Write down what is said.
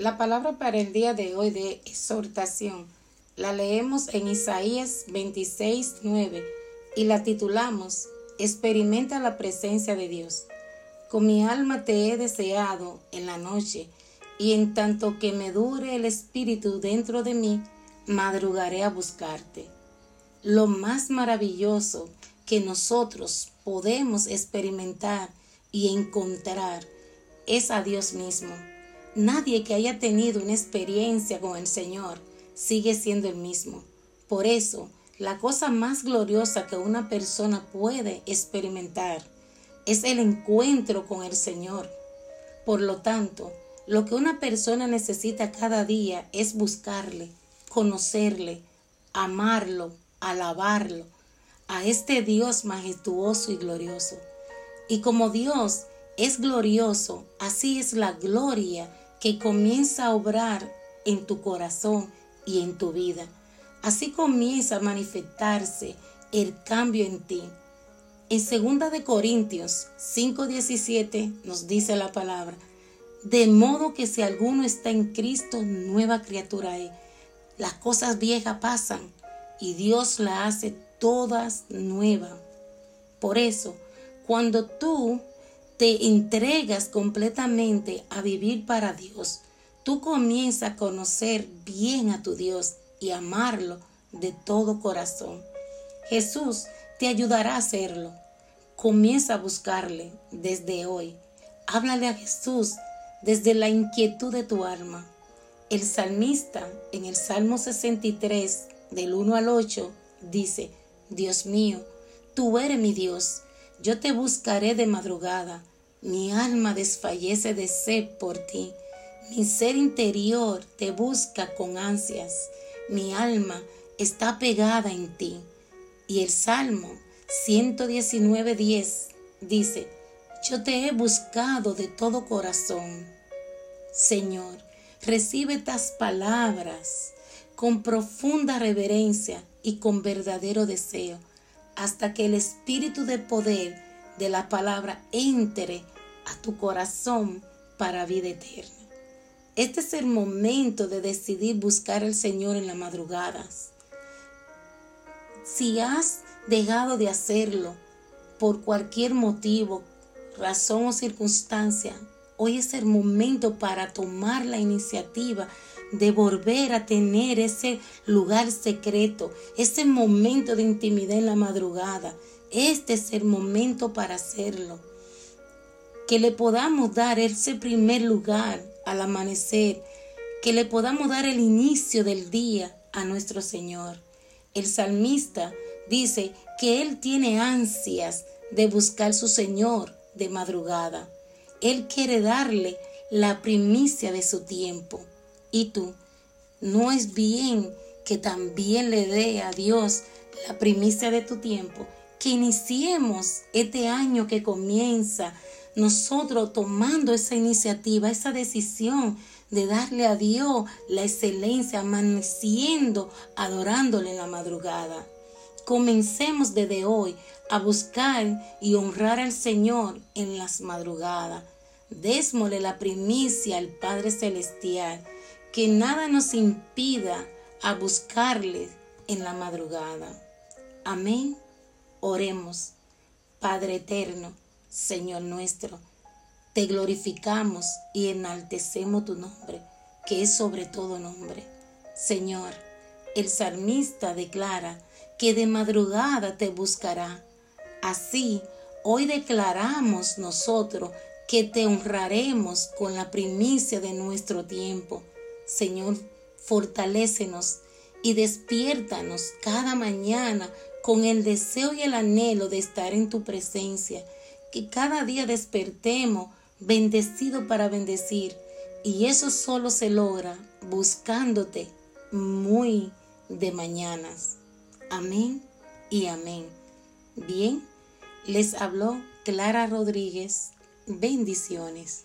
La palabra para el día de hoy de exhortación la leemos en Isaías 26, 9 y la titulamos Experimenta la presencia de Dios. Con mi alma te he deseado en la noche y en tanto que me dure el espíritu dentro de mí, madrugaré a buscarte. Lo más maravilloso que nosotros podemos experimentar y encontrar es a Dios mismo. Nadie que haya tenido una experiencia con el Señor sigue siendo el mismo. Por eso, la cosa más gloriosa que una persona puede experimentar es el encuentro con el Señor. Por lo tanto, lo que una persona necesita cada día es buscarle, conocerle, amarlo, alabarlo, a este Dios majestuoso y glorioso. Y como Dios es glorioso, así es la gloria que comienza a obrar en tu corazón y en tu vida. Así comienza a manifestarse el cambio en ti. En 2 de Corintios 5:17 nos dice la palabra, de modo que si alguno está en Cristo, nueva criatura es. Las cosas viejas pasan y Dios la hace todas nuevas. Por eso, cuando tú te entregas completamente a vivir para Dios, tú comienzas a conocer bien a tu Dios y amarlo de todo corazón. Jesús te ayudará a hacerlo. Comienza a buscarle desde hoy. Háblale a Jesús desde la inquietud de tu alma. El salmista en el Salmo 63, del 1 al 8, dice, Dios mío, tú eres mi Dios, yo te buscaré de madrugada, mi alma desfallece de sed por ti, mi ser interior te busca con ansias, mi alma está pegada en ti. Y el Salmo 119.10 dice, yo te he buscado de todo corazón. Señor, recibe estas palabras con profunda reverencia y con verdadero deseo, hasta que el espíritu de poder de la palabra entre a tu corazón para vida eterna. Este es el momento de decidir buscar al Señor en las madrugadas. Si has dejado de hacerlo por cualquier motivo, razón o circunstancia, hoy es el momento para tomar la iniciativa de volver a tener ese lugar secreto, ese momento de intimidad en la madrugada. Este es el momento para hacerlo. Que le podamos dar ese primer lugar al amanecer, que le podamos dar el inicio del día a nuestro Señor. El salmista dice que Él tiene ansias de buscar su Señor de madrugada. Él quiere darle la primicia de su tiempo. Y tú, ¿no es bien que también le dé a Dios la primicia de tu tiempo? Que iniciemos este año que comienza, nosotros tomando esa iniciativa, esa decisión de darle a Dios la excelencia, amaneciendo, adorándole en la madrugada. Comencemos desde hoy a buscar y honrar al Señor en las madrugadas. Désmole la primicia al Padre Celestial, que nada nos impida a buscarle en la madrugada. Amén. Oremos. Padre eterno, Señor nuestro, te glorificamos y enaltecemos tu nombre, que es sobre todo nombre. Señor, el salmista declara que de madrugada te buscará Así, hoy declaramos nosotros que te honraremos con la primicia de nuestro tiempo. Señor, fortalécenos y despiértanos cada mañana con el deseo y el anhelo de estar en tu presencia. Que cada día despertemos bendecido para bendecir. Y eso solo se logra buscándote muy de mañanas. Amén y amén. Bien, les habló Clara Rodríguez. Bendiciones.